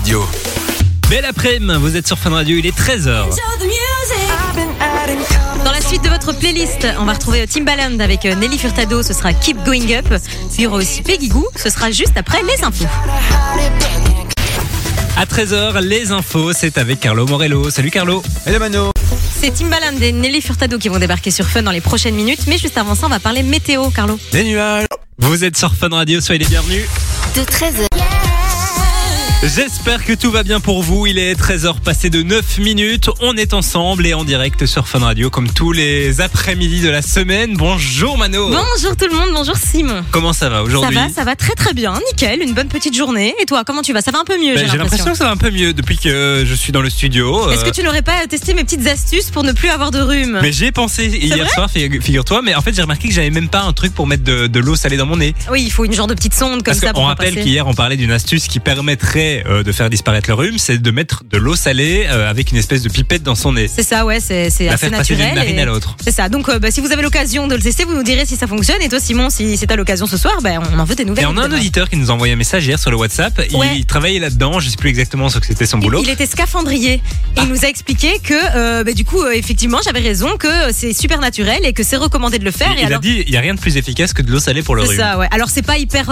Radio. Belle après-midi, vous êtes sur Fun Radio, il est 13h. Dans la suite de votre playlist, on va retrouver Timbaland avec euh, Nelly Furtado, ce sera Keep Going Up. Puis il y aura aussi Peggy Goo, ce sera juste après les infos. À 13h, les infos, c'est avec Carlo Morello. Salut Carlo. Hello Mano. C'est Timbaland et Nelly Furtado qui vont débarquer sur Fun dans les prochaines minutes. Mais juste avant ça, on va parler météo, Carlo. Des nuages. Vous êtes sur Fun Radio, soyez les bienvenus. De 13h. J'espère que tout va bien pour vous. Il est 13h passé de 9 minutes. On est ensemble et en direct sur Fun Radio comme tous les après-midi de la semaine. Bonjour Mano. Bonjour tout le monde, bonjour Simon. Comment ça va Ça aujourd'hui va, ça va très très bien, nickel, une bonne petite journée. Et toi, comment tu vas? Ça va un peu mieux, Ben, j'ai J'ai l'impression que ça va un peu mieux depuis que je suis dans le studio. Est-ce Euh, que tu n'aurais pas testé mes petites astuces pour ne plus avoir de rhume? Mais j'y ai pensé hier soir, figu- figure-toi, mais en fait j'ai remarqué que j'avais même pas un truc pour mettre de, de l'eau salée dans mon nez. Oui, il faut une genre de petite sonde comme Parce ça pour en rappelle qu'hier on parlait d'une astuce qui permettrait euh, de faire disparaître le rhume, c'est de mettre de l'eau salée euh, avec une espèce de pipette dans son nez. C'est ça, ouais, c'est c'est La assez faire passer d'une naturel. narine et- à l'autre. C'est ça. Donc, euh, bah, si vous avez l'occasion de le tester, vous nous direz si ça fonctionne. Et toi, Simon, si c'est à l'occasion ce soir, ben, on en veut des nouvelles. Et on a un auditeur qui nous a envoyé un message hier sur le WhatsApp. Il, travaillait là-dedans, je sais plus exactement ce que c'était son boulot. Il était scaphandrier et il nous a expliqué que, euh, bah, du coup, euh, effectivement, j'avais raison, que c'est super naturel et que c'est recommandé de le faire. Il, et il a dit il y a rien de plus efficace que de l'eau salée pour le c'est rhume. ça, ouais. Alors, c'est pas hyper,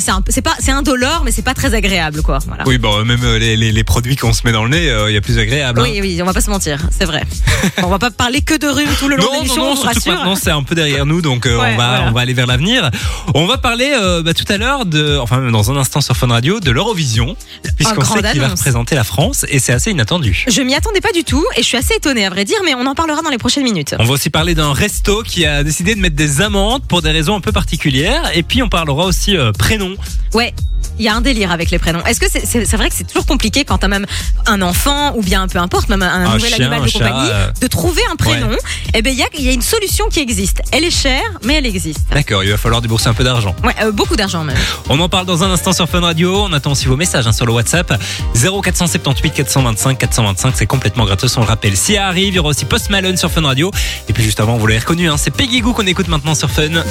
c'est un- c'est pas, c'est indolore, mais c'est pas très agréable, quoi. Voilà. Oui, bon, même euh, les, les- les produits qu'on se met dans le nez, euh, il y a plus agréable. hein. Oui, oui, on va pas se mentir, c'est vrai. Bon, on va pas parler que de rhume tout le long de Non, non, l'émission, non, on vous surtout maintenant c'est un peu derrière nous, donc euh, Ouais, on, va, voilà. on va aller vers l'avenir. On va parler euh, bah, tout à l'heure de, enfin dans un instant sur Fun Radio, de l'Eurovision, puisqu'on sait qu'il va représenter la France et c'est assez inattendu. Je m'y attendais pas du tout et je suis assez étonnée, à vrai dire, mais on en parlera dans les prochaines minutes. On va aussi parler d'un resto qui a décidé de mettre des amendes pour des raisons un peu particulières, et puis on parlera aussi prénom. Ouais. Il y a un délire avec les prénoms. Est-ce que c'est c'est- vrai que c'est toujours compliqué quand t'as même un enfant ou bien peu importe, même un, Un nouvel chien, animal de chat, compagnie, euh. de trouver un prénom Eh ben il y a, il y a une solution qui existe. Elle est chère, mais elle existe. D'accord, il va falloir débourser un peu d'argent. Ouais, euh, beaucoup d'argent même. On en parle dans un instant sur Fun Radio. On attend aussi vos messages hein, sur le WhatsApp 0478 425 425. C'est complètement gratos, on le rappelle. Si ça arrive, il y aura aussi Post Malone sur Fun Radio. Et puis juste avant, vous l'avez reconnu, hein, c'est Peggy Goo qu'on écoute maintenant sur Fun.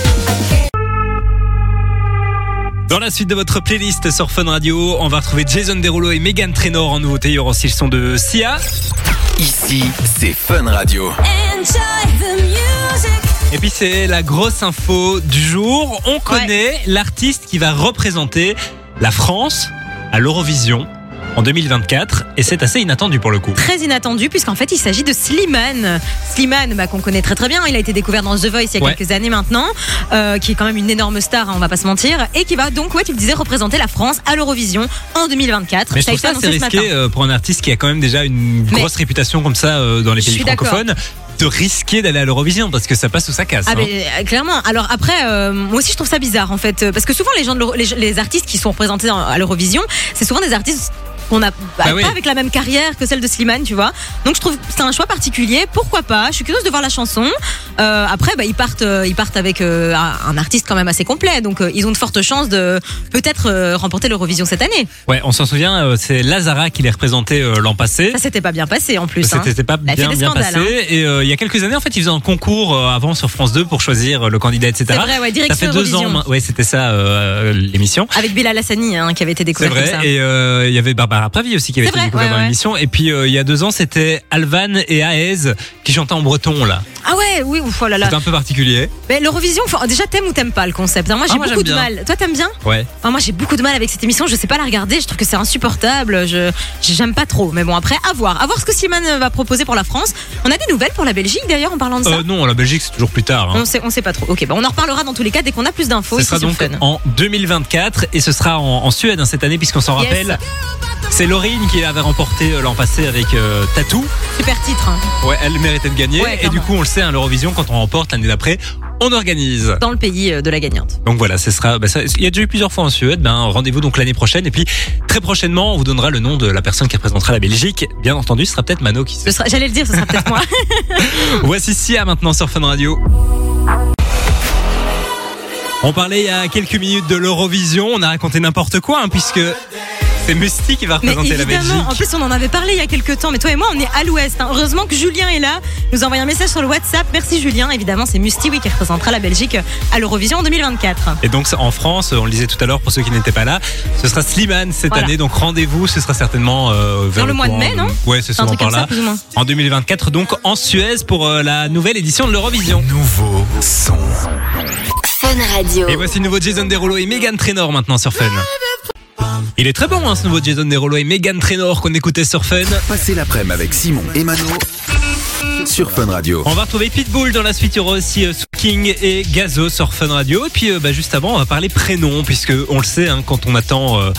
Dans la suite de votre playlist sur Fun Radio, on va retrouver Jason Derulo et Megan Trainor en nouveauté. Il y aura aussi le son de Sia. Ici, c'est Fun Radio. Et puis c'est la grosse info du jour. On connaît l'artiste qui va représenter la France à l'Eurovision en 2024 et c'est assez inattendu pour le coup. Très inattendu puisqu'en fait il s'agit de Slimane. Slimane bah, qu'on connaît très très bien, il a été découvert dans The Voice il y a Ouais. quelques années maintenant, euh, qui est quand même une énorme star, hein, on va pas se mentir, et qui va donc, ouais tu le disais, représenter la France à l'Eurovision en 2024. Mais je Ça a trouve ça assez annoncé ce risqué euh, pour un artiste qui a quand même déjà une Mais- grosse réputation comme ça euh, dans les Je pays francophones de risquer d'aller à l'Eurovision parce que ça passe ou ça casse. Ah hein. mais, clairement. Alors après, euh, moi aussi je trouve ça bizarre en fait, parce que souvent les gens, de l'Euro- les, les artistes qui sont représentés à l'Eurovision, c'est souvent des artistes qu'on a bah, Bah oui. pas avec la même carrière que celle de Slimane, tu vois. Donc je trouve que c'est un choix particulier. Pourquoi pas? Je suis curieuse de voir la chanson. Euh, après, bah, ils partent, euh, ils partent avec euh, un artiste quand même assez complet, donc euh, ils ont de fortes chances de peut-être remporter l'Eurovision cette année. Ouais, on s'en souvient, c'est Lazara qui les représentait l'an passé. Ça s'était pas bien passé en plus. hein. C'était pas bien des bien scandales, passé. hein. Et il y a quelques années, en fait, ils faisaient un concours avant sur France 2 pour choisir le candidat, etc. C'est vrai, ouais, ça fait deux ans. Eurovision. Ouais, c'était ça l'émission. Avec Bilal Hassani hein, qui avait été C'est découvert comme vrai. ça. Et il y avait Barbara Pravi aussi qui avait C'est été découverte ouais, dans ouais. l'émission. Et puis euh, il y a deux ans, c'était Alvan et Aez qui chantaient en breton là. Ah ouais, oui, ouf, oh là là. C'était un peu particulier. Mais l'Eurovision, faut- déjà t'aimes ou t'aimes pas le concept hein? Moi j'ai Ah, moi, beaucoup de bien. mal. Toi t'aimes bien? Ouais. Enfin, Moi j'ai beaucoup de mal avec cette émission. Je sais pas la regarder. Je trouve que c'est insupportable. Je j'aime pas trop. Mais bon après, à voir. À voir ce que Slimane va proposer pour la France. On a des nouvelles pour la Belgique d'ailleurs en parlant de ça? Euh, non, la Belgique c'est toujours plus tard. hein. On sait, on sait pas trop. Ok, bah on en reparlera dans tous les cas dès qu'on a plus d'infos. Ce sera donc en 2024 et ce sera en, en Suède hein, cette année puisqu'on s'en Yes. rappelle. C'est Laurine qui avait remporté euh, l'an passé avec euh, Tatou. Super titre. hein. Ouais, elle méritait de gagner. Ouais, et du coup, on le sait, hein, l'Eurovision, quand on remporte l'année d'après, on organise. Dans le pays euh, de la gagnante. Donc voilà, ce sera. bah, ça- il y a déjà eu plusieurs fois en Suède. Ben rendez-vous donc l'année prochaine. Et puis très prochainement, on vous donnera le nom de la personne qui représentera la Belgique. Bien entendu, ce sera peut-être Mano qui. Sera- J'allais le dire, ce sera peut-être moi. Voici Sia maintenant sur Fun Radio. On parlait il y a quelques minutes de l'Eurovision. On a raconté n'importe quoi, hein, puisque C'est Musty qui va Mais représenter la évidemment, Belgique. en plus on en avait parlé il y a quelques temps, mais toi et moi on est à l'ouest. hein. Heureusement que Julien est là, il nous a envoyé un message sur le WhatsApp. Merci Julien, évidemment c'est Musty oui, qui représentera la Belgique à l'Eurovision en 2024. Et donc en France, on le disait tout à l'heure pour ceux qui n'étaient pas là, ce sera Slimane cette Voilà. année. Donc rendez-vous, ce sera certainement euh, vers Dans le mois de mai, non Ouais, c'est souvent par ça là. En 2024, donc en Suez pour euh, la nouvelle édition de l'Eurovision. Nouveau son. Fun Radio. Et voici le nouveau Jason Derulo et Megan Trainor maintenant sur Fun. Il est très bon hein, ce nouveau Jason Derulo et Megan Trainor qu'on écoutait sur Fun. Passez l'après-midi avec Simon et Mano sur Fun Radio. On va retrouver Pitbull dans la suite, il y aura aussi euh, King et Gazo sur Fun Radio. Et puis euh, bah, juste avant, on va parler prénom, puisque on le sait, hein, quand on attend euh,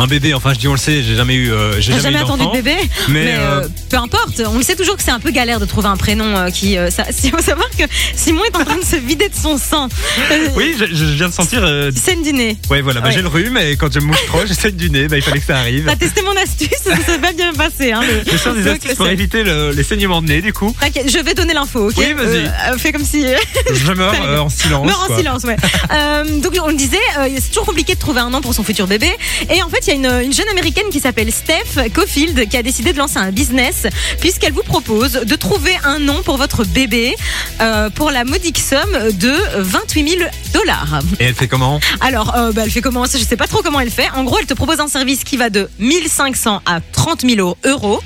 un bébé, enfin je dis on le sait, j'ai jamais eu, euh, j'ai jamais, jamais eu attendu de bébé Mais, Mais euh, euh, peu importe, on le sait toujours que c'est un peu galère de trouver un prénom euh, qui. euh, ça, il faut savoir que Simon est en train de se vider de son sang. Euh, Oui, je, je viens de sentir. euh, saigne du nez. ouais, voilà, bah, Ouais. j'ai le rhume et quand je me mouche trop, j'essaie du nez, bah, il fallait que ça arrive. T'as testé mon astuce, ça s'est pas bien passé. Hein, le- Je sors des astuces pour éviter le- les saignements de nez, du coup. T'inquiète, je vais donner l'info, ok Oui, vas-y. Euh, fais comme si. Je meurs euh, en silence. Meurs en silence, ouais. Euh, donc on le disait, euh, c'est toujours compliqué de trouver un nom pour son futur bébé. Et en fait, il y a une, une jeune américaine qui s'appelle Steph Caulfield qui a décidé de lancer un business puisqu'elle vous propose de trouver un nom pour votre bébé euh, pour la modique somme de 28 000 dollars. Et elle fait comment? Alors, euh, bah, elle fait comment? Je sais pas trop comment elle fait. En gros, elle te propose un service qui va de 1500 à 30 000 euros.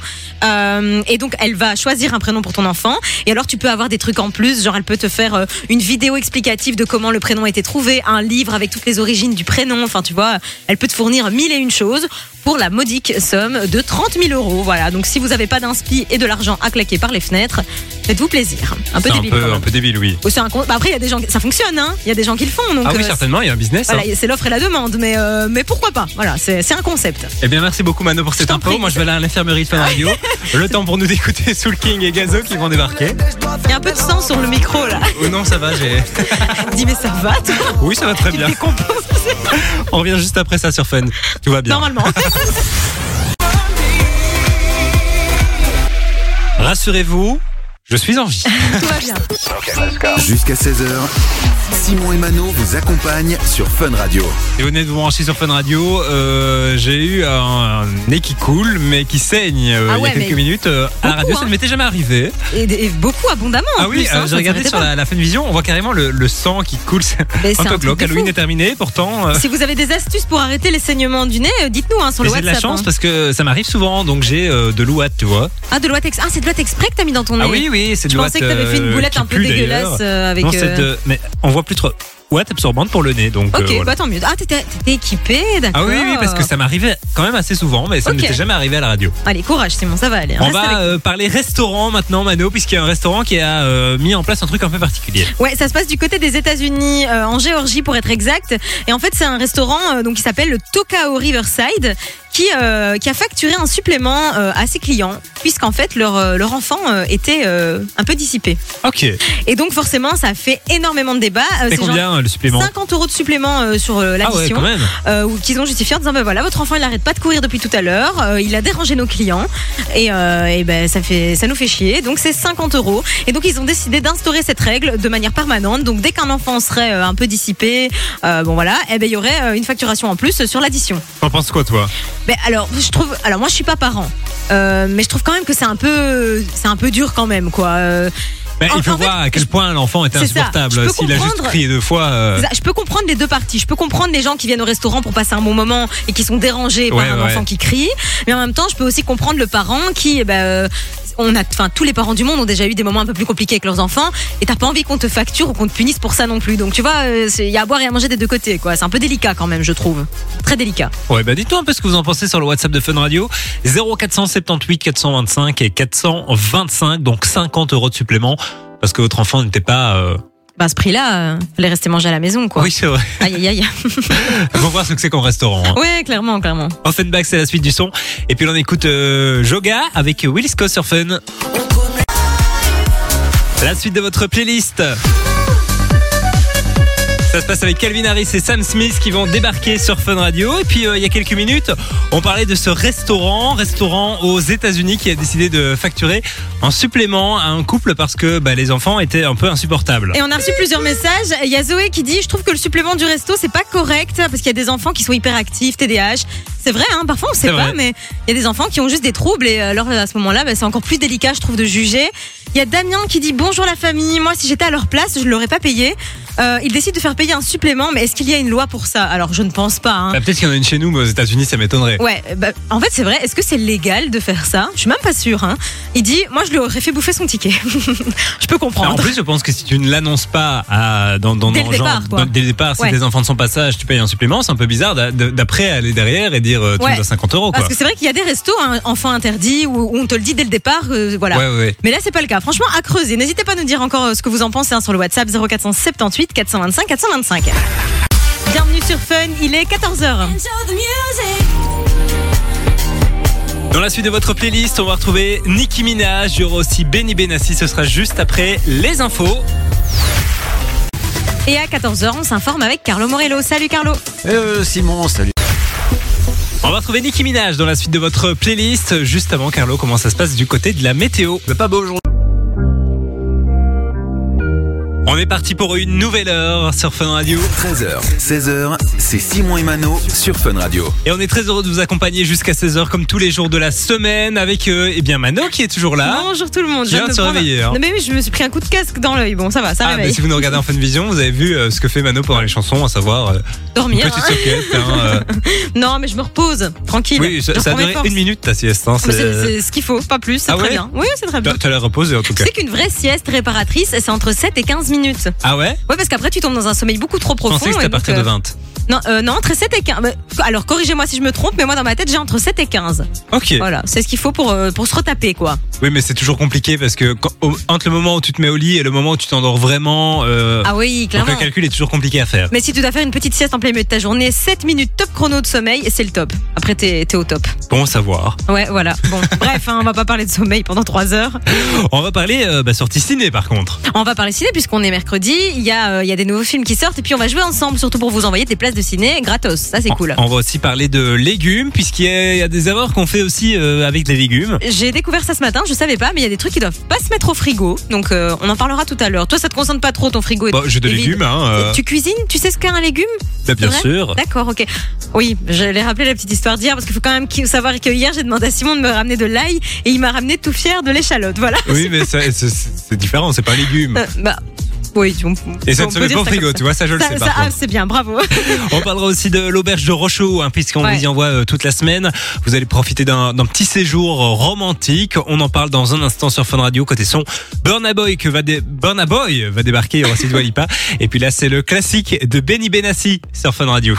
Euh, et donc, elle va choisir un prénom pour ton enfant. Et alors, tu peux avoir des trucs en plus. Genre, elle peut te faire une vidéo explicative de comment le prénom a été trouvé, un livre avec toutes les origines du prénom. Enfin, tu vois, elle peut te fournir mille et une choses pour la modique somme de 30 000 euros. Voilà. Donc, si vous n'avez pas d'inspi et de l'argent à claquer par les fenêtres, faites-vous plaisir. Un peu un débile. peu, un peu débile, oui. Oh, un bah, après, il y a des gens, ça fonctionne, hein. Il y a des gens qui le font. Donc, Ah oui, euh, certainement, il y a un business. hein. voilà, c'est l'offre et la demande, mais, euh, mais pourquoi pas? Voilà, c'est un concept. Eh bien, merci beaucoup, Mano, pour cette info. prie. Moi, je vais aller à l'infirmerie de Fun Radio. le temps pour nous d'écouter Soul King et Gazo qui vont débarquer. Il y a un peu de sang sur le micro là. Oh non, ça va, j'ai. Dis mais ça va toi? Oui, ça va très bien. On revient juste après ça sur Fun. Tout va bien. normalement. Rassurez-vous, je suis en vie. Tout va bien. Jusqu'à 16h, Simon et Mano vous accompagnent sur Fun Radio. Et vous venez de vous brancher sur Fun Radio. euh, j'ai eu un, nez qui coule, mais qui saigne euh, Ah il y a quelques minutes. euh, à la radio, ça hein. ne m'était jamais arrivé. Et, et beaucoup abondamment. en Ah oui, euh, hein, j'ai regardé sur la, la Fun Vision. On voit carrément le, le sang qui coule. C'est un peu glauque. Halloween est terminé. Pourtant, euh, Si vous avez des astuces pour arrêter les saignements du nez, dites-nous hein, sur mais le j'ai de WhatsApp. la chance hein. parce que ça m'arrive souvent. Donc j'ai euh, de l'ouate, tu vois. Ah, de l'ouate ex- ah, c'est de l'ouate exprès que t'as mis dans ton nez. Ah oui, oui, c'est Je pensais que t'avais fait une euh, boulette un peu pue, dégueulasse euh, avec. Non, euh, de- mais on voit plus trop. Ouate absorbante pour le nez. Donc, Ok, euh, voilà. bah tant mieux. Ah, t'étais équipé, d'accord. Ah oui, oui, parce que ça m'arrivait quand même assez souvent, mais ça ne m'était jamais arrivé à la radio. Allez, courage, Simon, ça va aller. On Reste avec va euh, parler restaurant maintenant, Mano, puisqu'il y a un restaurant qui a euh, mis en place un truc un peu particulier. Ouais, ça se passe du côté des États-Unis, en Géorgie pour être exact. Et en fait, c'est un restaurant donc qui s'appelle le Tokao Riverside, qui euh, qui a facturé un supplément euh, à ses clients, puisqu'en fait leur euh, leur enfant euh, était un peu dissipé. Ok. Et donc forcément, ça a fait énormément de débats. C'est combien le supplément 50 euros de supplément sur euh, Ah ouais, l'addition. quand même. ou qu'ils ont justifié en disant ben voilà votre enfant il arrête pas de courir depuis tout à l'heure il a dérangé nos clients et, et ben ça fait ça nous fait chier donc c'est 50 euros et donc ils ont décidé d'instaurer cette règle de manière permanente donc dès qu'un enfant serait un peu dissipé bon voilà et ben il y aurait une facturation en plus sur l'addition T'en penses quoi, toi? Mais alors je trouve alors moi je suis pas parent euh, mais je trouve quand même que c'est un peu c'est un peu dur quand même quoi Euh, Ben, En- Il faut en fait, voir à quel point l'enfant ça. insupportable. S'il a juste crié deux fois. euh, Je peux comprendre les deux parties. Je peux comprendre les gens qui viennent au restaurant pour passer un bon moment et qui sont dérangés par un ouais. enfant qui crie. Mais en même temps, je peux aussi comprendre le parent qui, eh ben, on a, enfin, tous les parents du monde ont déjà eu des moments un peu plus compliqués avec leurs enfants et t'as pas envie qu'on te facture ou qu'on te punisse pour ça non plus. Donc tu vois, euh, il y a à boire et à manger des deux côtés, quoi. C'est un peu délicat quand même, je trouve. Très délicat. Ouais, bah dites-nous un peu ce que vous en pensez sur le WhatsApp de Fun Radio. 0478 425 et 425, donc 50 euros de supplément. Parce que votre enfant n'était pas. euh, Bah, à ce prix-là, euh, fallait rester manger à la maison, quoi. Oui, c'est vrai. Aïe, aïe, aïe. Il faut voir ce que c'est comme restaurant. hein. ouais, clairement, clairement. Offenbach, c'est la suite du son. Et puis on écoute euh, Joga avec Will Scott sur Fun. La suite de votre playlist. Ça se passe avec Calvin Harris et Sam Smith qui vont débarquer sur Fun Radio. Et puis euh, il y a quelques minutes, on parlait de ce restaurant, restaurant aux États-Unis qui a décidé de facturer un supplément à un couple parce que bah, les enfants étaient un peu insupportables. Et on a reçu plusieurs messages. Il y a Zoé qui dit Je trouve que le supplément du resto, c'est pas correct parce qu'il y a des enfants qui sont hyperactifs, TDAH. C'est vrai, hein, parfois on sait C'est pas, vrai. mais il y a des enfants qui ont juste des troubles et alors à ce moment-là, bah, c'est encore plus délicat, je trouve, de juger. Il y a Damien qui dit bonjour la famille. Moi, si j'étais à leur place, je l'aurais pas payé. Euh, il décide de faire payer un supplément, mais est-ce qu'il y a une loi pour ça? Alors, je ne pense pas. hein. Bah, Peut-être qu'il y en a une chez nous, mais aux États-Unis, ça m'étonnerait. Ouais, bah, en fait, c'est vrai. Est-ce que c'est légal de faire ça? Je suis même pas sûre. Hein. Il dit, moi, je lui aurais fait bouffer son ticket. je peux Mais En comprendre. plus, je pense que si tu ne l'annonces pas à, dans, dans, Dès dans le genre, départ, quoi. dans- dès le départ, si Ouais. tes enfants de son passage, tu payes un supplément, c'est un peu bizarre d'après aller derrière et dire euh, tu Ouais. me dois 50 euros. Quoi. Parce que c'est vrai qu'il y a des restos hein, enfants interdits où, où on te le dit dès le départ. euh, voilà. Ouais, ouais, ouais. Mais là, c'est pas le cas. Franchement, à creuser. N'hésitez pas à nous dire encore euh, ce que vous en pensez hein, sur le WhatsApp 0478 425 425. Bienvenue sur Fun, il est 14h. Dans la suite de votre playlist, on va retrouver Nicki Minaj, il y aura aussi Benny Benassi, ce sera juste après les infos. Et à 14h, on s'informe avec Carlo Morello. Salut Carlo. Euh, Simon, salut. On va retrouver Nicki Minaj dans la suite de votre playlist. Juste avant, Carlo, comment ça se passe du côté de la météo? Pas beau aujourd'hui. On est parti pour une nouvelle heure sur Fun Radio. 13h, 16h, c'est Simon et Mano sur Fun Radio. Et on est très heureux de vous accompagner jusqu'à 16h comme tous les jours de la semaine avec euh, eh bien Mano qui est toujours là. Bonjour tout le monde. Tu Je viens de se réveiller, hein. Non, mais oui, je me suis pris un coup de casque dans l'œil. Bon, ça va, ça Ah, mais réveille. si vous nous regardez en Fun Vision, vous avez vu euh, ce que fait Mano pendant les chansons, à savoir euh, une Dormir. petite hein. soquette. hein, euh. Non, mais je me repose. Tranquille. Oui, ça, ça a duré une minute ta sieste. hein, Mais c'est- C'est c'est ce qu'il faut, pas plus. C'est Ah très ouais bien. Oui, c'est très bien. Tu as l'air reposé en tout Tu cas. sais qu'une vraie sieste réparatrice, c'est entre 7 et 15 minutes. Ah ouais Ouais, parce qu'après, tu tombes dans un sommeil beaucoup trop Je profond. pensais que c'était à partir de euh, 20. Non, euh, non, entre 7 et 15. Mais, Alors, corrigez-moi si je me trompe, mais moi, dans ma tête, j'ai entre 7 et 15. Ok. Voilà, c'est ce qu'il faut pour, euh, pour se retaper, quoi. Oui, mais c'est toujours compliqué parce que quand- au- entre le moment où tu te mets au lit et le moment où tu t'endors vraiment, euh, Ah oui, donc clairement. le calcul est toujours compliqué à faire. Mais si tu dois faire une petite sieste en plein milieu de ta journée, 7 minutes top chrono de sommeil, c'est le top. Après, t'es t'es au top. Bon à savoir. Ouais, voilà. Bon, bref, hein, on va pas parler de sommeil pendant 3 heures. On va parler euh, bah, sortie ciné par contre. On va parler ciné puisqu'on est mercredi. Il y, a, euh, il y a des nouveaux films qui sortent et puis on va jouer ensemble, surtout pour vous envoyer des places de ciné gratos. Ça, c'est cool. On va aussi parler de légumes puisqu'il y, a- il y a des erreurs qu'on fait aussi euh, avec les légumes. J'ai découvert ça ce matin, je savais pas, mais il y a des trucs qui doivent pas se mettre au frigo. Donc euh, on en parlera tout à l'heure. Toi, ça te concerne pas trop ton frigo est- Bon, j'ai vide. légumes, hein. euh, Tu cuisines? Tu sais ce qu'est un légume? Bah, bien vrai sûr. D'accord, ok. Oui, je l'ai rappelé la petite histoire d'hier parce qu'il faut quand même qui- savoir que hier j'ai demandé à Simon de me ramener de l'ail et il m'a ramené tout fier de l'échalote. Voilà. Oui, mais ça- c'est c'est différent, c'est pas un légume. Euh, bah. Oui, on- Et ça ne se met pas au frigo, tu vois, ça je le sais ça- par ah, c'est bien, bravo. On parlera aussi de l'auberge de Rocheau, hein, puisqu'on Ouais. vous y envoie euh, toute la semaine. Vous allez profiter d'un petit séjour euh, romantique. On en parle dans un instant sur Fun Radio. Côté son, Burna Boy, que va dé- Burna Boy va débarquer, aussi Dua Lipa. Et puis là, c'est le classique de Benny Benassi sur Fun Radio.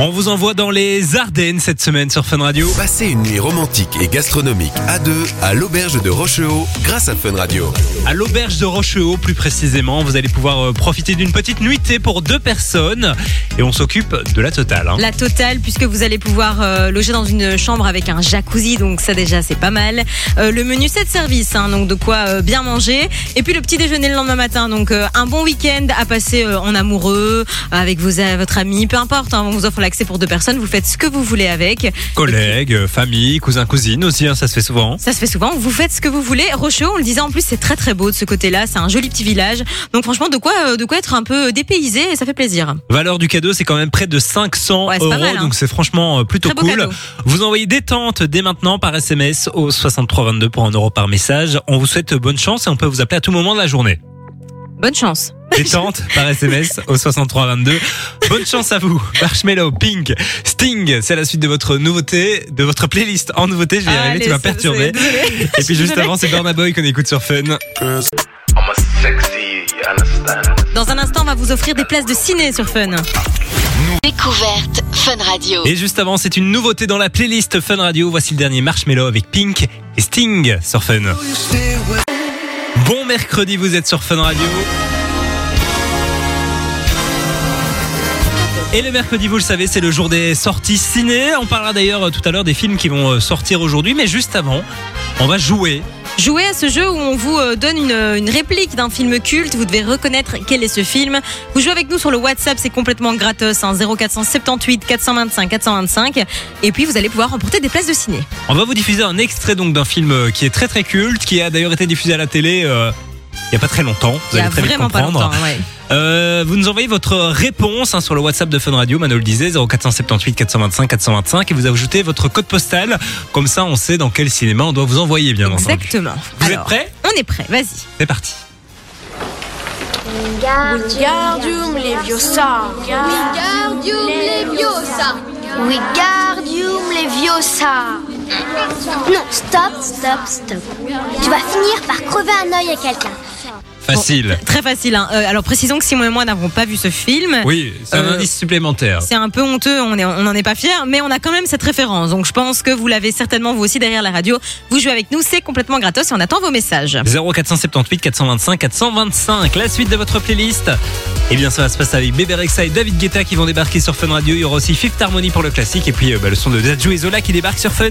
On vous envoie dans les Ardennes cette semaine sur Fun Radio. Passez une nuit romantique et gastronomique à deux à l'auberge de Rochehaut grâce à Fun Radio. À l'auberge de Rochehaut, plus précisément, vous allez pouvoir euh, profiter d'une petite nuitée pour deux personnes. Et on s'occupe de la totale. hein. La totale, puisque vous allez pouvoir euh, loger dans une chambre avec un jacuzzi, donc ça déjà c'est pas mal. Euh, le menu 7 services, hein, donc de quoi euh, bien manger. Et puis le petit déjeuner le lendemain matin, donc euh, un bon week-end à passer euh, en amoureux, avec vos, votre ami, peu importe, hein, on vous offre l'accès pour deux personnes, vous faites ce que vous voulez avec. Collègues, famille, cousins, cousines aussi, hein, ça se fait souvent. Ça se fait souvent, vous faites ce que vous voulez. Rocheau, on le disait en plus, c'est très très beau de ce côté-là, c'est un joli petit village. Donc franchement, de quoi, euh, de quoi être un peu dépaysé et ça fait plaisir. Valeur du cadeau, c'est quand même près de 500 Ouais, euros, mal, hein. donc c'est franchement euh, plutôt Très cool. Vous envoyez des tentes dès maintenant par SMS au 6322 pour un euro par message. On vous souhaite bonne chance et on peut vous appeler à tout moment de la journée. Bonne chance. Des tentes par SMS au 6322. Bonne chance à vous. Marshmello, Pink, Sting, c'est la suite de votre nouveauté, de votre playlist en nouveauté. Je vais y arriver, Allez, tu vas c'est- perturber. c'est- désolée. Et puis juste avant, c'est Burna Boy qu'on écoute sur Fun. Dans un instant, on va vous offrir des places de ciné sur Fun. Découverte Fun Radio. Et juste avant, c'est une nouveauté dans la playlist Fun Radio. Voici le dernier Marshmello avec Pink et Sting sur Fun. Bon mercredi, vous êtes sur Fun Radio. Et le mercredi, vous le savez, c'est le jour des sorties ciné. On parlera d'ailleurs euh, tout à l'heure des films qui vont euh, sortir aujourd'hui. Mais juste avant, on va jouer. Jouez à ce jeu où on vous euh, donne une, une réplique d'un film culte. Vous devez reconnaître quel est ce film. Vous jouez avec nous sur le WhatsApp, c'est complètement gratos. Hein, 0478 425 425. Et puis vous allez pouvoir remporter des places de ciné. On va vous diffuser un extrait donc d'un film qui est très très culte, qui a d'ailleurs été diffusé à la télé euh, Il y a pas très longtemps. Vous Il y a allez très vite vraiment pas comprendre. longtemps. ouais. Euh, vous nous envoyez votre réponse hein, sur le WhatsApp de Fun Radio, Mano le disait, 0478 425 425 et vous ajoutez votre code postal. Comme ça, on sait dans quel cinéma on doit vous envoyer, bien entendu. Exactement. Vous êtes prêts? On est prêt, vas-y. C'est parti. Wingardium Leviosa. Wingardium Leviosa. Wingardium Leviosa. Non, stop, stop, stop. Tu vas finir par crever un œil à quelqu'un. Facile. Très facile. hein. Euh, alors précisons que Simon et moi n'avons pas vu ce film. Oui, c'est un Euh, indice supplémentaire. C'est un peu honteux, on n'en est pas fiers, mais on a quand même cette référence. Donc je pense que vous l'avez certainement vous aussi derrière la radio. Vous jouez avec nous, c'est complètement gratos et on attend vos messages. 0478 425 425, la suite de votre playlist. Et bien ça va se passer avec Bébé Rexa et David Guetta qui vont débarquer sur Fun Radio. Il y aura aussi Fifth Harmony pour le classique et puis euh, bah, le son de Dadju et Zola qui débarque sur Fun.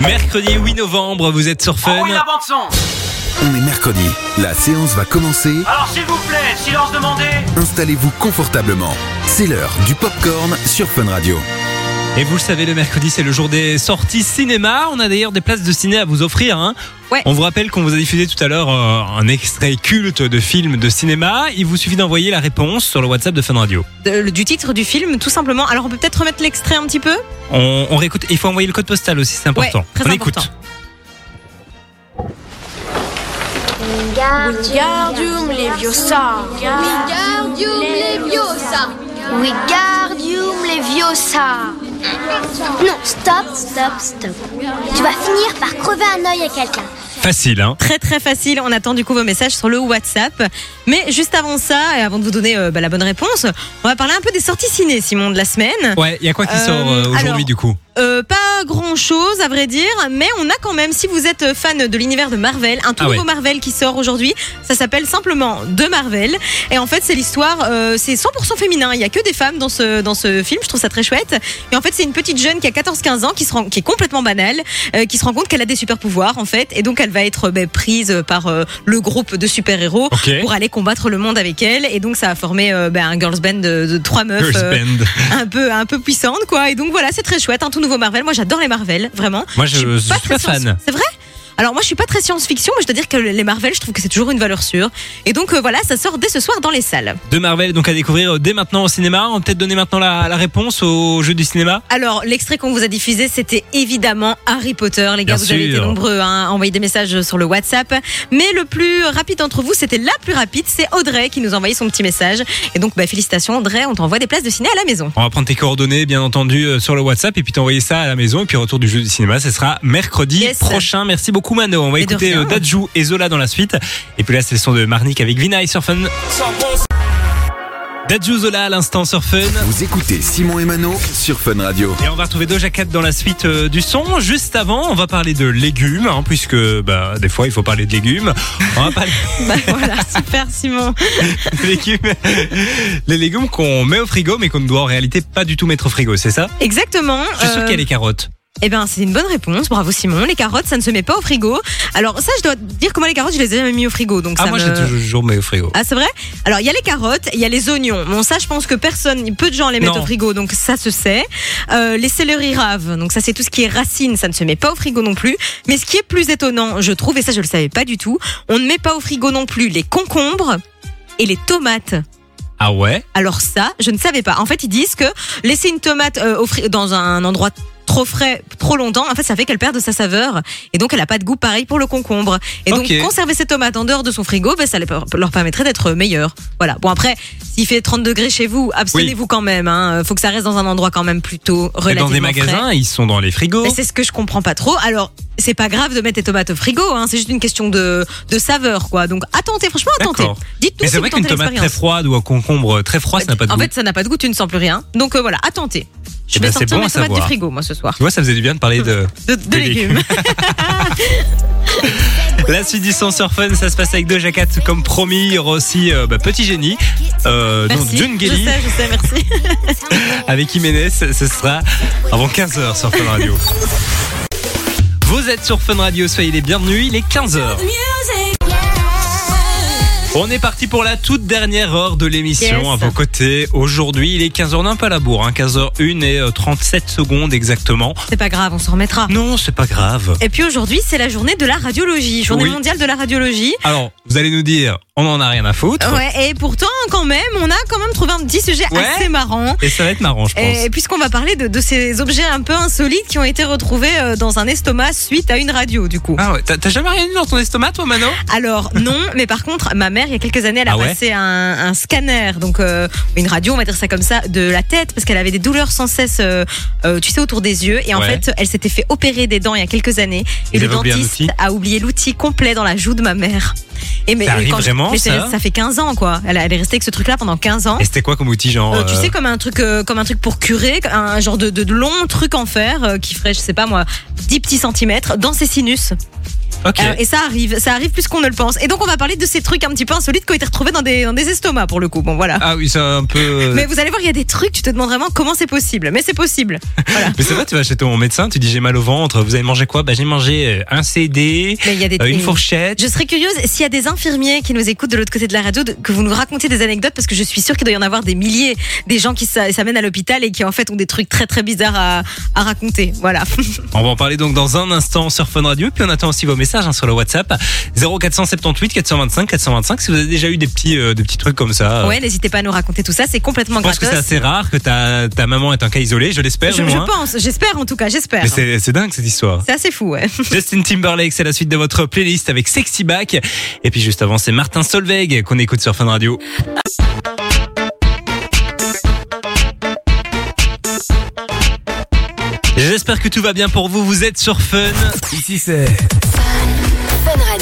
Mercredi 8 novembre, vous êtes sur Fun. La bande son On est mercredi. La séance va commencer. Alors s'il vous plaît, silence demandé Installez-vous confortablement. C'est l'heure du popcorn sur Fun Radio. Et vous le savez, le mercredi, c'est le jour des sorties cinéma. On a d'ailleurs des places de ciné à vous offrir. hein. Ouais. On vous rappelle qu'on vous a diffusé tout à l'heure euh, un extrait culte de film de cinéma. Il vous suffit d'envoyer la réponse sur le WhatsApp de Fun Radio. De- du titre du film, tout simplement. Alors on peut peut-être remettre l'extrait un petit peu? On, on réécoute. Il faut envoyer le code postal aussi, c'est important. Ouais, très on important. écoute. Wingardium Leviosa. Wingardium Leviosa. Wingardium Leviosa. Non, stop, stop, stop. Tu vas finir par crever un œil à quelqu'un. Facile, hein Très très facile. On attend du coup vos messages sur le WhatsApp. Mais juste avant ça, et avant de vous donner euh, bah, la bonne réponse, on va parler un peu des sorties ciné, Simon, de la semaine. Ouais, il y a quoi qui Euh, sort euh, aujourd'hui alors- du coup? Euh, pas grand chose à vrai dire, mais on a quand même, si vous êtes fan de l'univers de Marvel, un tout Ah ouais. nouveau Marvel qui sort aujourd'hui. Ça s'appelle simplement De Marvel. Et en fait, c'est l'histoire, euh, c'est 100% féminin. Il y a que des femmes dans ce, dans ce film. Je trouve ça très chouette. Et en fait, c'est une petite jeune qui a 14-15 ans, qui, se rend, qui est complètement banale, euh, qui se rend compte qu'elle a des super pouvoirs en fait. Et donc, elle va être ben, prise par euh, le groupe de super-héros pour aller combattre le monde avec elle. Et donc, ça a formé euh, ben, un girls band de, de trois meufs. Euh, Band. un peu un peu puissante quoi et donc voilà c'est très chouette un tout nouveau Marvel moi j'adore les Marvel vraiment Moi, je- je suis très pas fan. c'est vrai? Alors moi je suis pas très science-fiction mais je dois dire que les Marvel je trouve que c'est toujours une valeur sûre et donc euh, voilà ça sort dès ce soir dans les salles De Marvel, donc à découvrir dès maintenant au cinéma. On va peut-être donner maintenant la, la réponse au jeu du cinéma. alors l'extrait qu'on vous a diffusé c'était évidemment Harry Potter les gars Bien vous avez été nombreux hein, à envoyer des messages sur le WhatsApp mais le plus rapide d'entre vous c'était la plus rapide c'est Audrey qui nous a envoyé son petit message et donc bah, félicitations Audrey on t'envoie des places de ciné à la maison On va prendre tes coordonnées, bien entendu, euh, sur le WhatsApp et puis t'envoyer ça à la maison. Et puis retour du jeu du cinéma, ce sera mercredi Yes. prochain. Merci beaucoup, Mano. On va Et écouter euh, Dadju et Zola dans la suite. Et puis là, c'est le son de Marnik avec Vinaï sur Fun. Dadju Zola à l'instant sur Fun. Vous écoutez Simon et Mano sur Fun Radio. Et on va retrouver Doja Cat dans la suite euh, du son. Juste avant, on va parler de légumes, hein, puisque bah, des fois il faut parler de légumes. On va parler bah voilà super Simon légumes, les légumes qu'on met au frigo, mais qu'on ne doit en réalité pas du tout mettre au frigo, c'est ça? Exactement Je suis sûr Euh, qu'il y a les carottes. Eh bien, c'est une bonne réponse. Bravo Simon. Les carottes, ça ne se met pas au frigo. Alors ça, je dois dire que moi les carottes, je les ai jamais mis au frigo. Donc Ah ça moi me- j'ai toujours mis au frigo. Ah c'est vrai? Alors il y a les carottes, il y a les oignons. Bon ça, je pense que personne, peu de gens les mettent Non. au frigo, donc ça se sait. Euh, les céleri raves, donc ça c'est tout ce qui est racines, ça ne se met pas au frigo non plus. Mais ce qui est plus étonnant, je trouve, et ça je le savais pas du tout, on ne met pas au frigo non plus les concombres et les tomates. Ah ouais? Alors ça, je ne savais pas. En fait, ils disent que laisser une tomate euh, au fri- dans un endroit trop frais trop longtemps, en fait, ça fait qu'elle perd de sa saveur et donc elle a pas de goût pareil pour le concombre. Et donc conserver ces tomates en dehors de son frigo, ben, ça leur permettrait d'être meilleures. Voilà. Bon après, s'il fait 30 degrés chez vous, abstenez-vous quand même. Hein. Faut que ça reste dans un endroit quand même plutôt Dans des frais. magasins, ils sont dans les frigos. Mais c'est ce que je comprends pas trop. Alors, c'est pas grave de mettre tes tomates au frigo, hein. c'est juste une question de, de saveur, quoi. Donc, attendez, franchement, attendez. Dites-nous Mais c'est vrai qu'une tomate très froide ou un concombre très froid, ça n'a pas de en goût. fait, ça n'a pas de goût, tu ne sens plus rien. Donc euh, voilà, à tenter. Je Eh vais ben, sortir bon mes tomates du frigo, moi, ce soir. Tu vois, ça faisait du bien de parler de, De, de de légumes. La suite du son sur Fun, ça se passe avec Doja Cat comme promis. Il y aura aussi euh, bah, Petit Génie, euh, donc. June Je sais, je sais, merci. avec Jiménez. Ce sera avant 15h sur Fun Radio. Vous êtes sur Fun Radio, soyez les bienvenus. Il est 15h. On est parti pour la toute dernière heure de l'émission Yes. à vos côtés. Aujourd'hui, il est 15h d'un peu à la bourre, hein, 15h01 et euh, 37 secondes exactement. C'est pas grave, on s'en remettra. Non, c'est pas grave. Et puis aujourd'hui, c'est la journée de la radiologie, journée Oui. mondiale de la radiologie. Alors, vous allez nous dire, on en a rien à foutre. Ouais, et pourtant, quand même, on a quand même trouvé un petit sujet Ouais. assez marrant. Et ça va être marrant, je pense. Et puisqu'on va parler de, de ces objets un peu insolites qui ont été retrouvés euh, dans un estomac suite à une radio, du coup. Ah ouais, t'as t'as jamais rien eu dans ton estomac, toi, Mano? Alors non, mais par contre, ma mère, il y a quelques années, elle a Ah ouais passé un, un scanner, donc euh, une radio, on va dire ça comme ça, de la tête, parce qu'elle avait des douleurs sans cesse, euh, euh, tu sais, autour des yeux. Et en Ouais. fait, elle s'était fait opérer des dents il y a quelques années. Et le oublié dentiste a oublié l'outil complet dans la joue de ma mère. Et mais Ça quand vraiment, mais c'est- ça fait 15 ans, quoi. Elle, elle est restée avec ce truc-là pendant 15 ans. Et c'était quoi comme outil, genre Euh, tu sais comme un truc euh, comme un truc pour curer un genre de, de long truc en fer euh, qui ferait je sais pas moi 10 petits centimètres dans ses sinus Et ça arrive ça arrive plus qu'on ne le pense et donc on va parler de ces trucs un petit peu insolites qui ont été retrouvés dans des dans des estomacs pour le coup bon voilà Ah oui, c'est un peu. euh, mais vous allez voir il y a des trucs tu te demandes vraiment comment c'est possible mais c'est possible voilà Mais c'est vrai, tu vas chez ton médecin, tu dis j'ai mal au ventre, vous avez mangé quoi? Bah j'ai mangé euh, un CD, mais il y a des euh, une et- fourchette. je serais curieuse s'il y a des infirmiers qui nous écoutent de l'autre côté de la radio, que vous nous racontiez des anecdotes parce que je suis sûre qu'il doit y en avoir des milliers, des gens qui s'a- s'amènent à l'hôpital et qui en fait ont des trucs très très bizarres à, à raconter. Voilà. On va en parler donc dans un instant sur Fun Radio. Puis on attend aussi vos messages hein, sur le WhatsApp 0478 425 425. Si vous avez déjà eu des petits, euh, des petits trucs comme ça. Ouais, n'hésitez pas à nous raconter tout ça, c'est complètement Je pense que c'est gratos. assez rare que ta, ta maman est un cas isolé, je l'espère Je, pense, j'espère en tout cas, j'espère. Mais c'est c'est dingue cette histoire. C'est assez fou, ouais. Justin Timberlake, c'est la suite de votre playlist avec Sexy Back. Et puis juste avant, c'est Martin Solveig qu'on écoute sur Fun Radio. J'espère que tout va bien pour vous. Vous êtes sur Fun. Ici c'est Fun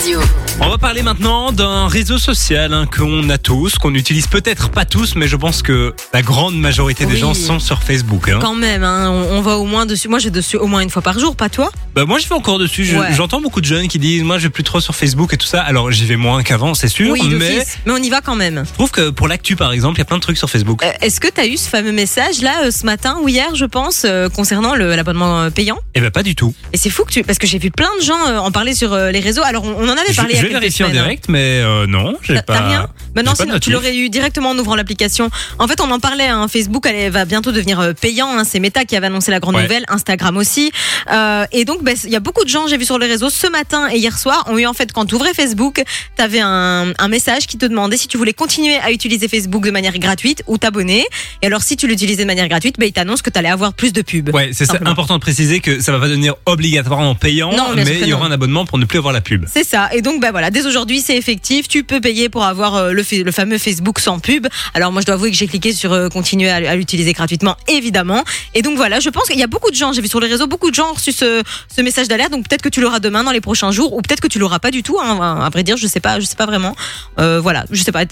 Radio. On va parler maintenant d'un réseau social hein, qu'on a tous, qu'on utilise peut-être pas tous, mais je pense que la grande majorité des Oui. gens sont sur Facebook. hein. Quand même, hein, on, on va au moins dessus. Moi, je vais dessus au moins une fois par jour, pas toi? Bah moi je vais encore dessus. Je- Ouais. J'entends beaucoup de jeunes qui disent moi je vais plus trop sur Facebook et tout ça. Alors j'y vais moins qu'avant, c'est sûr, Oui, mais. Mais on y va quand même. je trouve que pour l'actu par exemple, il y a plein de trucs sur Facebook. Euh, Est-ce que tu as eu ce fameux message là euh, ce matin ou hier, je pense, euh, concernant l'abonnement payant? Eh ben pas du tout. Et c'est fou que tu. Parce que j'ai vu plein de gens en parler sur les réseaux. Alors, on, on en avait Je, parlé je a vais vérifier en direct, mais euh, non, j'ai pas. t'as rien? Bah non, sinon, tu l'aurais eu directement en ouvrant l'application. En fait, on en parlait. Hein, Facebook elle va bientôt devenir euh, payant. hein, c'est Meta qui avait annoncé la grande Ouais. nouvelle. Instagram aussi. Euh, et donc, bah, il y a beaucoup de gens, j'ai vu sur les réseaux ce matin et hier soir, ont eu en fait quand tu ouvrais Facebook, t'avais un, un message qui te demandait si tu voulais continuer à utiliser Facebook de manière gratuite ou t'abonner. Et alors, si tu l'utilisais de manière gratuite, bah, il t'annonce que t'allais avoir plus de pubs. Ouais, c'est important de préciser que ça va pas devenir obligatoirement payant, Non, mais il y aura un abonnement pour ne plus avoir la pub. C'est ça. Et donc, bah voilà, dès aujourd'hui, c'est effectif. Tu peux payer pour avoir euh, le, fa- le fameux Facebook sans pub. Alors, moi, je dois avouer que j'ai cliqué sur euh, continuer à, à l'utiliser gratuitement, évidemment. Et donc, voilà, je pense qu'il y a beaucoup de gens, j'ai vu sur les réseaux, beaucoup de gens ont reçu ce, ce message d'alerte. Donc, peut-être que tu l'auras demain dans les prochains jours, ou peut-être que tu l'auras pas du tout. Hein, à vrai dire, je sais pas, je sais pas vraiment. Euh, voilà, je sais pas.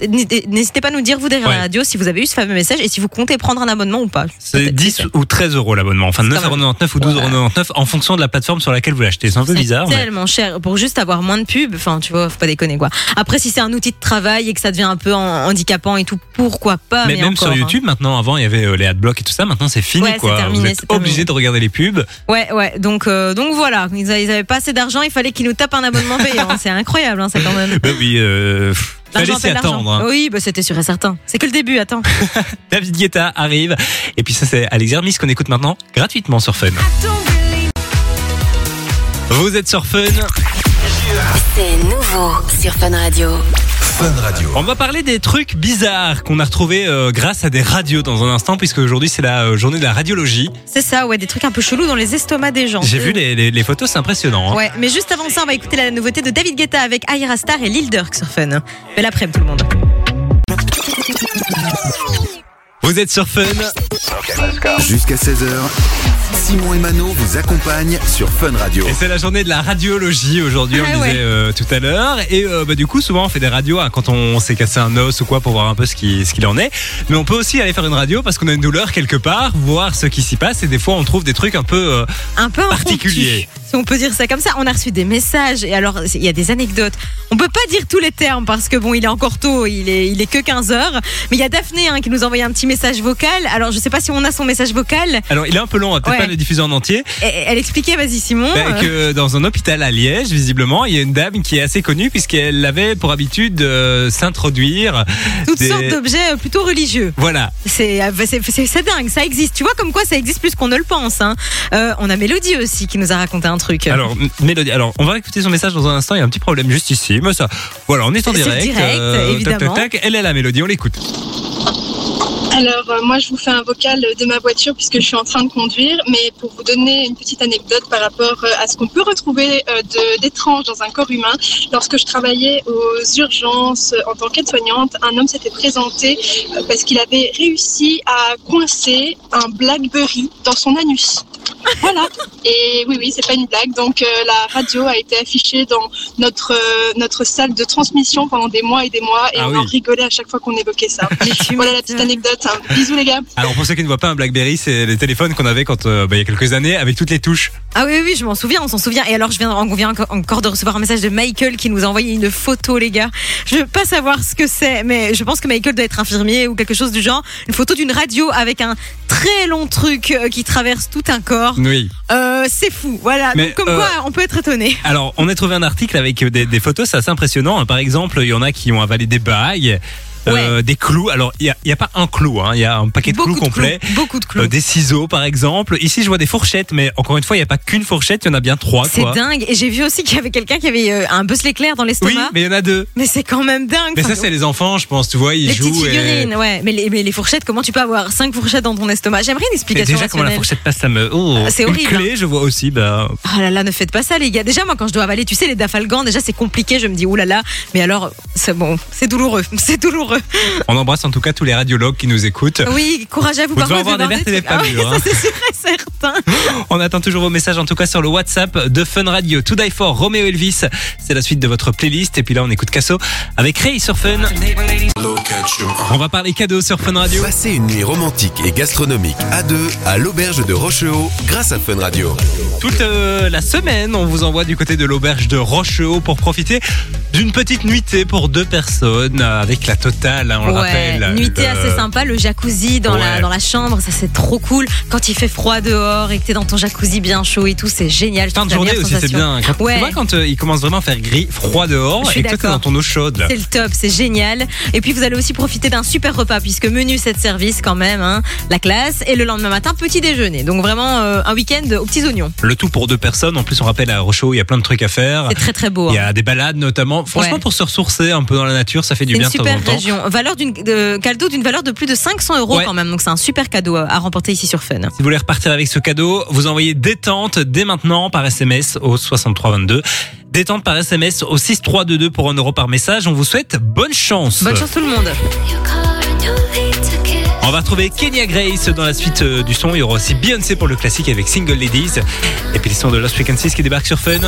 N'hésitez pas à nous dire, vous, derrière Ouais. la radio, si vous avez eu ce fameux message et si vous comptez prendre un abonnement ou pas. C'est Peut-être, 10 c'est- ou 13 euros l'abonnement, enfin C'est quand 9,99€ ou 12,99€ en fonction de la plateforme sur laquelle vous l'achetez. C'est un peu C'est bizarre, mais tellement cher pour juste avoir moins de pubs. Enfin, tu vois, faut pas déconner quoi. Après, si c'est un outil de travail et que ça devient un peu en- handicapant et tout, pourquoi pas Mais Mais, même encore, sur hein. YouTube, maintenant, avant, il y avait euh, les adblocks et tout ça. Maintenant, c'est fini, Ouais, quoi. terminé, vous êtes obligé de regarder les pubs. Ouais, ouais. Donc, euh, donc voilà. Ils, ils avaient pas assez d'argent. Il fallait qu'ils nous tapent un abonnement payant. c'est incroyable, hein, ça quand même. Bah oui, euh, fallait s'y attendre. hein. Oui, bah c'était sûr et certain. C'est que le début. Attends. David Guetta arrive. Et puis ça, c'est Alex Hermis qu'on écoute maintenant gratuitement sur Fun. Vous êtes sur Fun. C'est nouveau sur Fun Radio. Fun Radio. On va parler des trucs bizarres qu'on a retrouvés euh, grâce à des radios dans un instant, puisque aujourd'hui c'est la euh, journée de la radiologie. C'est ça. Ouais, des trucs un peu chelous dans les estomacs des gens. J'ai vu les, les- les photos, c'est impressionnant. hein. Ouais, mais juste avant ça, on va écouter la nouveauté de David Guetta avec Aira Star et Lil Durk sur Fun. Belle après-midi tout le monde. Vous êtes sur Fun. Jusqu'à 16h, Simon et Mano vous accompagnent sur Fun Radio. Et c'est la journée de la radiologie aujourd'hui, on Ah le disait ouais. euh, tout à l'heure. Et euh, bah, du coup, souvent on fait des radios hein, quand on s'est cassé un os ou quoi pour voir un peu ce qui- ce qu'il en est. Mais on peut aussi aller faire une radio parce qu'on a une douleur quelque part, voir ce qui s'y passe. Et des fois, on trouve des trucs un peu euh, Un peu impromptu. particuliers. Si on peut dire ça comme ça. On a reçu des messages et alors il y a des anecdotes. On peut pas dire tous les termes parce que bon, il est encore tôt, il est, il est que 15 heures. Mais il y a Daphné hein, qui nous a envoyé un petit message vocal. Alors je sais pas si on a son message vocal. Alors, il est un peu long, on va peut-être Ouais. pas le diffuser en entier. Et- Elle expliquait, vas-y Simon. Euh, que dans un hôpital à Liège, visiblement, il y a une dame qui est assez connue puisqu'elle avait pour habitude de s'introduire. toutes des- sortes d'objets euh, plutôt religieux. Voilà. C'est euh, c'est- dingue, ça existe. Tu vois comme quoi ça existe plus qu'on ne le pense. Hein. Euh, on a Mélodie aussi qui nous a raconté un truc. Alors, Mélodie, alors, on va écouter son message dans un instant. Il y a un petit problème juste ici, mais ça, voilà, on est en direct. direct, tac, évidemment. tac, tac. Elle est la Mélodie, on l'écoute. Alors, euh, moi, je vous fais un vocal de ma voiture puisque je suis en train de conduire, mais pour vous donner une petite anecdote par rapport euh, à ce qu'on peut retrouver euh, d'étrange dans un corps humain. Lorsque je travaillais aux urgences euh, en tant qu'aide-soignante, un homme s'était présenté euh, parce qu'il avait réussi à coincer un Blackberry dans son anus. Voilà. Et oui, oui, c'est pas une blague. Donc, euh, la radio a été affichée dans notre, euh, notre salle de transmission pendant des mois et des mois, et Ah on oui. en rigolait à chaque fois qu'on évoquait ça. Voilà la petite anecdote. hein. Bisous les gars. Alors, pour ceux qui ne voient pas un Blackberry, c'est les téléphones qu'on avait quand, euh, bah, il y a quelques années avec toutes les touches. Ah oui, oui, je m'en souviens, on s'en souvient. Et alors, je viens, on vient encore- de recevoir un message de Michael qui nous a envoyé une photo, les gars. Je veux pas savoir ce que c'est, mais je pense que Michael doit être infirmier ou quelque chose du genre. Une photo d'une radio avec un très long truc qui traverse tout un corps. Oui. Euh, c'est fou, voilà. Mais, Donc, comme euh, quoi, on peut être étonné. Alors, on a trouvé un article avec des, des photos, c'est assez impressionnant. Par exemple, il y en a qui ont avalé des bagues, euh, des clous. Alors, il n'y a, a pas un clou, hein, il y a un paquet de Beaucoup clous de complet. clous. Beaucoup de clous. Euh, des ciseaux, par exemple. Ici, je vois des fourchettes, mais encore une fois, il n'y a pas qu'une fourchette, il y en a bien trois. C'est dingue. Et j'ai vu aussi qu'il y avait quelqu'un qui avait euh, un buzz l'éclair dans Oui, l'estomac. mais il y en a deux. mais c'est quand même dingue. Mais Enfin, ça, c'est les enfants, je pense, tu vois, ils les jouent. petites et- figurines, ouais. Mais les, mais les fourchettes, comment tu peux avoir cinq fourchettes dans ton estomac? J'aimerais une explication. déjà, comment la fourchette passe, ça me. Oh, Ah, c'est une horrible, clé, je vois aussi. Bah, Oh là là, ne faites pas ça, les gars. Déjà, moi, quand je dois avaler, tu sais, les dafalgans, déjà, c'est compliqué. Je me dis, oulala. Là là. Mais alors, c'est bon, c'est douloureux. C'est douloureux. On embrasse en tout cas tous les radiologues qui nous écoutent. Oui, courage à vous. Vous Par devez avoir des vertes et des voir pas mûres, Ah hein. ça, c'est sûr et certain. On attend toujours vos messages, en tout cas sur le WhatsApp de Fun Radio. To Die For, Romeo Elvis, c'est la suite de votre playlist. Et puis là, on écoute Casso avec Ray sur Fun. On va parler cadeaux sur Fun Radio. Passez une nuit romantique et gastronomique à deux à l'auberge de Rochehaut grâce à Fun Radio. Toute euh, la semaine, on vous envoie du côté de l'auberge de Rochehaut pour profiter d'une petite nuitée pour deux personnes euh, avec la totale, hein, on le rappelle. nuitée Euh, assez sympa, le jacuzzi dans, la, ouais. dans la chambre, ça c'est trop cool. Quand il fait froid dehors et que t'es dans ton jacuzzi bien chaud et tout, c'est génial. Fin de journée aussi, c'est bien. Quand, Ouais. Tu vois, quand euh, il commence vraiment à faire gris, froid dehors, et que toi, t'es dans ton eau chaude. C'est le top, c'est génial. Et puis vous allez aussi profiter d'un super repas puisque menu 7 services quand même, hein, la classe. Et le lendemain matin, petit déjeuner. Donc vraiment euh, un week-end aux petits oignons. Le tout pour deux personnes. En plus, on rappelle à Rochehaut, il y a plein de trucs à faire. C'est très très beau. Il y hein. a des balades notamment. Franchement, Ouais. pour se ressourcer un peu dans la nature, ça fait du bien une de temps super temps. région. Valeur d'une de, cadeau d'une valeur de plus de 500 euros Ouais. quand même. Donc c'est un super cadeau à, à remporter ici sur Fun. Si vous voulez repartir avec ce cadeau, vous envoyez détente dès maintenant par SMS au 6322. Détente par SMS au 6322 pour 1 euro par message. On vous souhaite bonne chance. Bonne chance tout le monde. On va retrouver Kenya Grace dans la suite euh, du son. Il y aura aussi Beyoncé pour le classique avec Single Ladies. Et puis les sons de Lost Frequencies qui débarquent sur Fun.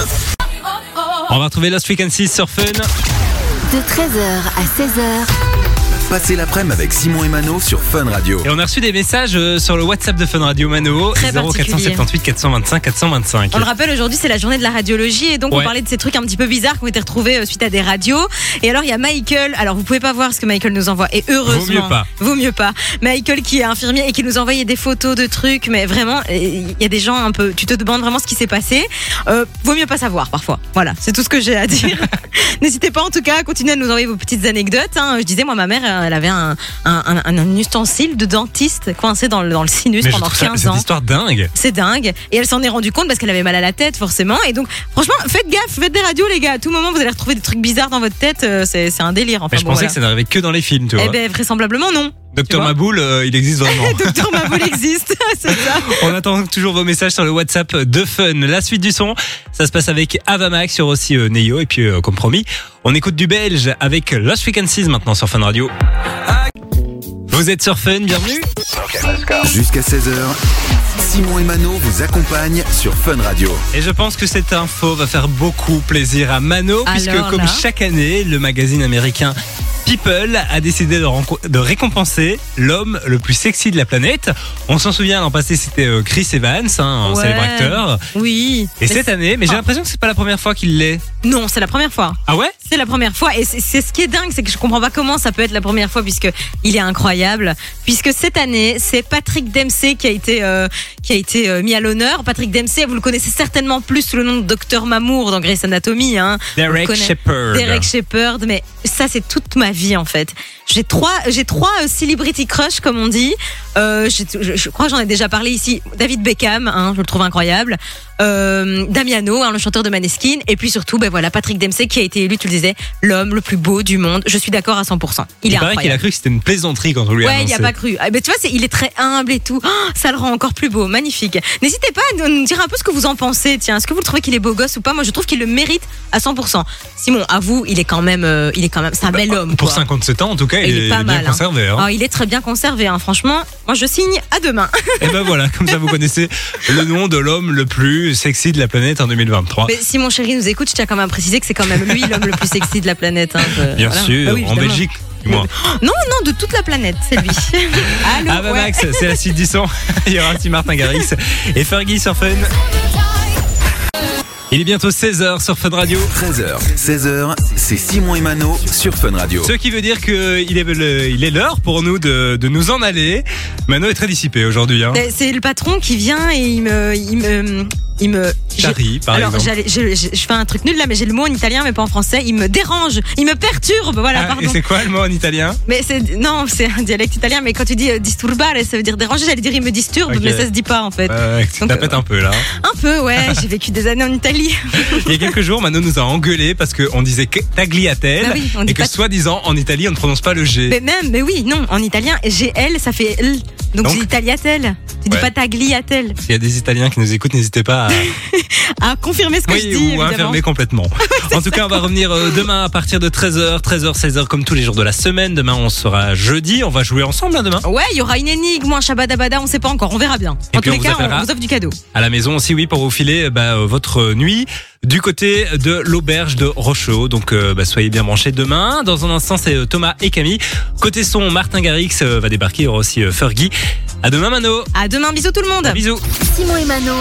On va retrouver Lost Frequencies sur Fun. De 13h à 16h, Passez l'après-midi avec Simon et Mano sur Fun Radio. Et on a reçu des messages euh, sur le WhatsApp de Fun Radio Mano. Très 0478 425 425. On le rappelle, aujourd'hui, c'est la journée de la radiologie et donc on parlait de ces trucs un petit peu bizarres qui ont été retrouvés euh, suite à des radios. Et alors, il y a Michael. Alors, vous pouvez pas voir ce que Michael nous envoie et heureusement. Vaut mieux pas. Vaut mieux pas. Michael qui est infirmier et qui nous envoyait des photos de trucs, mais vraiment, euh, il y a des gens un peu. Tu te demandes vraiment ce qui s'est passé. Euh, vaut mieux pas savoir parfois. Voilà, c'est tout ce que j'ai à dire. N'hésitez pas en tout cas à continuer à nous envoyer vos petites anecdotes. hein. Je disais, moi, ma mère, euh, elle avait un, un, un- un ustensile de dentiste coincé dans le, dans le sinus Mais pendant trouve ça, 15 cette ans. histoire dingue. C'est dingue. Et elle s'en est rendue compte parce qu'elle avait mal à la tête, forcément. Et donc, franchement, faites gaffe, faites des radios, les gars. À tout moment, vous allez retrouver des trucs bizarres dans votre tête. euh, C'est c'est un délire. Enfin, Mais je bon, pensais voilà. que ça n'arrivait que dans les films, tu vois. Eh ben, vraisemblablement, non. Docteur. Maboul, euh, il existe vraiment. Docteur Maboul existe, c'est ça. On attend toujours vos messages sur le WhatsApp de Fun. La suite du son, ça se passe avec Avamax, sur aussi euh, Neo. Et puis, euh, comme promis, on écoute du belge avec Lost Frequencies maintenant sur Fun Radio. Vous êtes sur Fun, bienvenue. Jusqu'à 16h, Simon et Mano vous accompagnent sur Fun Radio. Et je pense que cette info va faire beaucoup plaisir à Mano, puisque comme là. chaque année, le magazine américain People a décidé de, récompenser l'homme le plus sexy de la planète. On s'en souvient, l'an passé, c'était euh, Chris Evans, hein, un Ouais. célèbre acteur. Oui. Et cette année, mais j'ai l'impression que c'est pas la première fois qu'il l'est. Non, c'est la première fois. Ah ouais? C'est la première fois et c'est ce qui est dingue, c'est que je comprends pas comment ça peut être la première fois puisque il est incroyable. Puisque cette année, c'est Patrick Dempsey qui a été euh, qui a été euh, mis à l'honneur. Patrick Dempsey, vous le connaissez certainement plus sous le nom de Docteur Mamour dans Grey's Anatomy. Hein. Derek Shepard. Derek Shepard, mais ça c'est toute ma vie en fait. J'ai trois, j'ai trois euh, celebrity crush comme on dit. Euh, je crois que j'en ai déjà parlé ici. David Beckham, hein, je le trouve incroyable. Euh, Damiano, hein, le chanteur de Maneskin, et puis surtout, ben voilà, Patrick Dempsey qui a été élu, tu le disais, l'homme le plus beau du monde. Je suis d'accord à 100%. Il, Il, est paraît qu'il a cru que c'était une plaisanterie quand on lui a Ouais, il n'y a pas cru. Ah, ben, tu vois, il est très humble et tout. Oh, ça le rend encore plus beau, magnifique. N'hésitez pas à nous dire un peu ce que vous en pensez. Tiens, est-ce que vous le trouvez qu'il est beau gosse ou pas? Moi, je trouve qu'il le mérite à 100%. Simon, à vous, il est quand même, euh, il est quand même, c'est un bel homme. Bah, Pour quoi. 57 ans, en tout cas, il, est, pas mal, bien hein. conservé. hein. Ah, il est très bien conservé, franchement. Moi, je signe à demain. Et ben voilà, comme ça vous connaissez le nom de l'homme le plus sexy de la planète en 2023. Mais si mon chéri nous écoute, je tiens quand même à préciser que c'est quand même lui l'homme le plus sexy de la planète. hein. Bien voilà. sûr, Ah oui, en. Belgique, du moins. Non, non, de toute la planète, c'est lui. Allô, Ah bah ouais. Max, c'est la suite du son. Il y aura aussi Martin Garrix et Fergie sur Fun. Il est bientôt 16h sur Fun Radio. 13h, 16h, c'est Simon et Mano sur Fun Radio. Ce qui veut dire qu'il est le- il est l'heure pour nous de, de nous en aller. Mano est très dissipé aujourd'hui. Hein. Mais C'est le patron qui vient et il me, il me, il me. Charrie, par Alors, exemple. je, je- je fais un truc nul là, mais j'ai le mot en italien, mais pas en français. Il me dérange, il me perturbe. Voilà, Ah, et pardon. c'est quoi le mot en italien Mais c'est non, c'est un dialecte italien. Mais quand tu dis euh, disturbare, ça veut dire déranger. J'allais dire il me disturbe, mais ça se dit pas en fait. euh, Tu Donc, un peu là. Un peu, ouais. j'ai vécu des années en Italie. Il y a quelques jours, Mano nous a engueulé parce qu'on disait que tagliatelle Bah oui, on dit et que soi-disant en Italie on ne prononce pas le G. Mais même, mais oui, non, en italien, GL, ça fait L. Donc, Donc- dit tagliatelle. Tu dis Ouais. pas tagliatelle. S'il y a des Italiens qui nous écoutent, n'hésitez pas à, À confirmer ce que oui, je dis, ou évidemment. infirmer complètement. en tout cas, on va revenir euh, demain à partir de 13h, 13h, 16h comme tous les jours de la semaine. Demain, on sera jeudi. On va jouer ensemble hein, demain. Ouais, il y aura une énigme un shabadabada, on sait pas encore, on verra bien. En tous on les cas, on vous offre du cadeau. À la maison aussi, oui, pour vous filer bah, euh, votre nuit du côté de l'auberge de Rocheau. Donc, euh, bah, soyez bien branchés demain. Dans un instant, c'est euh, Thomas et Camille. Côté son, Martin Garrix euh, va débarquer. Il y aura aussi euh, Fergie. À demain, Mano. À demain, bisous tout le monde. Bisous. Simon et Mano.